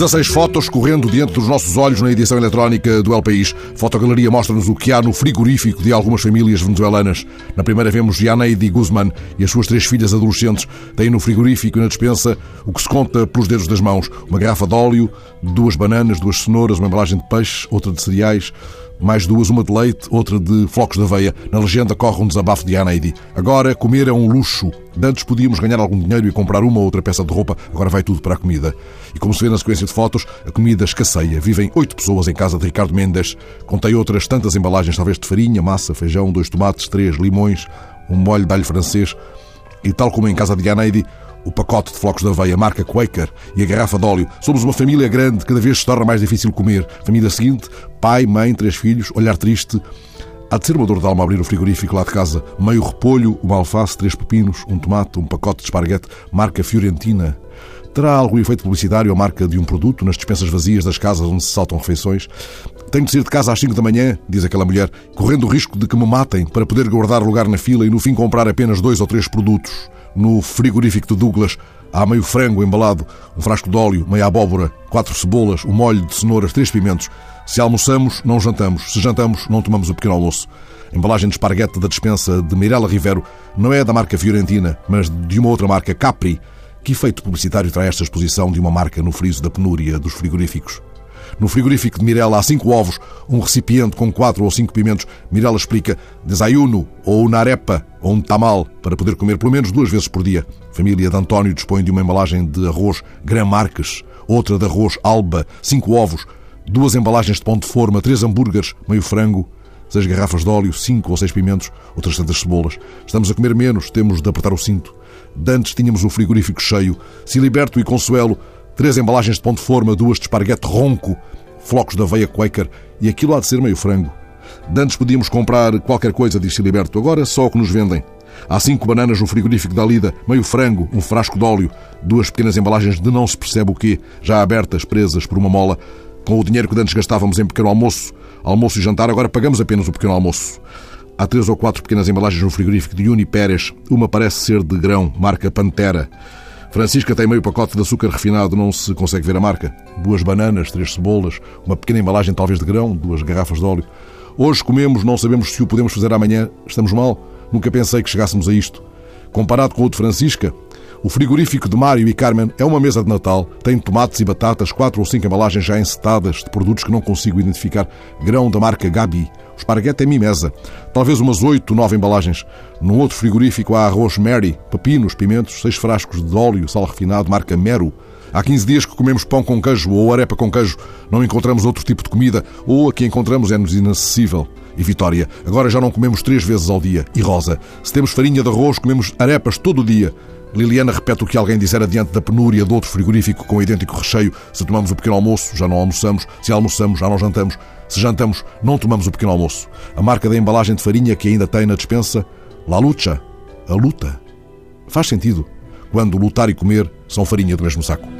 16 fotos correndo diante dos nossos olhos na edição eletrónica do El País. Fotogaleria mostra-nos o que há no frigorífico de algumas famílias venezuelanas. Na primeira vemos Janeide Guzman e as suas três filhas adolescentes. Têm no frigorífico e na despensa o que se conta pelos dedos das mãos. Uma garrafa de óleo, duas bananas, duas cenouras, uma embalagem de peixe, outra de cereais, mais duas, uma de leite, outra de flocos de aveia. Na legenda corre um desabafo de Anaidi. Agora, comer é um luxo. Antes podíamos ganhar algum dinheiro e comprar uma ou outra peça de roupa, agora vai tudo para a comida. E como se vê na sequência de fotos, a comida escasseia. Vivem oito pessoas em casa de Ricardo Mendes. Contei outras tantas embalagens, talvez de farinha, massa, feijão, dois tomates, três limões, um molho de alho francês. E tal como em casa de Anaidi, o pacote de flocos de aveia, marca Quaker e a garrafa de óleo. Somos uma família grande, cada vez se torna mais difícil comer. Família seguinte, pai, mãe, três filhos, olhar triste. Há de ser uma dor de alma abrir o frigorífico lá de casa. Meio repolho, uma alface, três pepinos, um tomate, um pacote de esparguete, marca Fiorentina. Terá algum efeito publicitário a marca de um produto nas dispensas vazias das casas onde se saltam refeições? Tenho de sair de casa às 5 da manhã, diz aquela mulher, correndo o risco de que me matem para poder guardar lugar na fila e no fim comprar apenas dois ou três produtos. No frigorífico de Douglas há meio frango embalado, um frasco de óleo, meia abóbora, quatro cebolas, um molho de cenouras, três pimentos. Se almoçamos, não jantamos. Se jantamos, não tomamos o pequeno almoço. A embalagem de esparguete da despensa de Mirella Rivero não é da marca Fiorentina, mas de uma outra marca, Capri. Que efeito publicitário traz esta exposição de uma marca no friso da penúria dos frigoríficos? No frigorífico de Mirella há cinco ovos, um recipiente com quatro ou cinco pimentos. Mirella explica desayuno, ou uma arepa, ou um tamal, para poder comer pelo menos duas vezes por dia. A família de António dispõe de uma embalagem de arroz Gran Marques, outra de arroz Alba, cinco ovos, duas embalagens de pão de forma, três hambúrgueres, meio frango, seis garrafas de óleo, cinco ou seis pimentos, outras tantas cebolas. Estamos a comer menos, temos de apertar o cinto. Dantes tínhamos o frigorífico cheio. Siliberto e Consuelo três embalagens de pão de forma, duas de esparguete ronco, flocos de aveia Quaker e aquilo há de ser meio frango. Dantes podíamos comprar qualquer coisa, disse Liberto, agora só o que nos vendem. Há cinco bananas no frigorífico da Lida, meio frango, um frasco de óleo, duas pequenas embalagens de não se percebe o quê, já abertas, presas por uma mola. Com o dinheiro que antes gastávamos em pequeno almoço, almoço e jantar, agora pagamos apenas o pequeno almoço. Há três ou quatro pequenas embalagens no frigorífico de Uni Pérez. Uma parece ser de grão, marca Pantera. Francisca tem meio pacote de açúcar refinado, não se consegue ver a marca. Duas bananas, três cebolas, uma pequena embalagem talvez de grão, duas garrafas de óleo. Hoje comemos, não sabemos se o podemos fazer amanhã. Estamos mal? Nunca pensei que chegássemos a isto. Comparado com o de Francisca, o frigorífico de Mário e Carmen é uma mesa de Natal. Tem tomates e batatas, quatro ou cinco embalagens já encetadas de produtos que não consigo identificar. Grão da marca Gabi. O esparguete é mimesa. Talvez umas oito, nove embalagens. Num outro frigorífico há arroz Mary, pepinos, pimentos, seis frascos de óleo, sal refinado, marca Mero. Há 15 dias que comemos pão com queijo ou arepa com queijo. Não encontramos outro tipo de comida, ou a que encontramos é-nos inacessível. E Vitória, agora já não comemos três vezes ao dia. E Rosa, se temos farinha de arroz, comemos arepas todo o dia. Liliana repete o que alguém dissera diante da penúria de outro frigorífico com idêntico recheio. Se tomamos o pequeno almoço, já não almoçamos. Se almoçamos, já não jantamos. Se jantamos, não tomamos o pequeno almoço. A marca da embalagem de farinha que ainda tem na despensa, La Lucha, a luta. Faz sentido, quando lutar e comer são farinha do mesmo saco.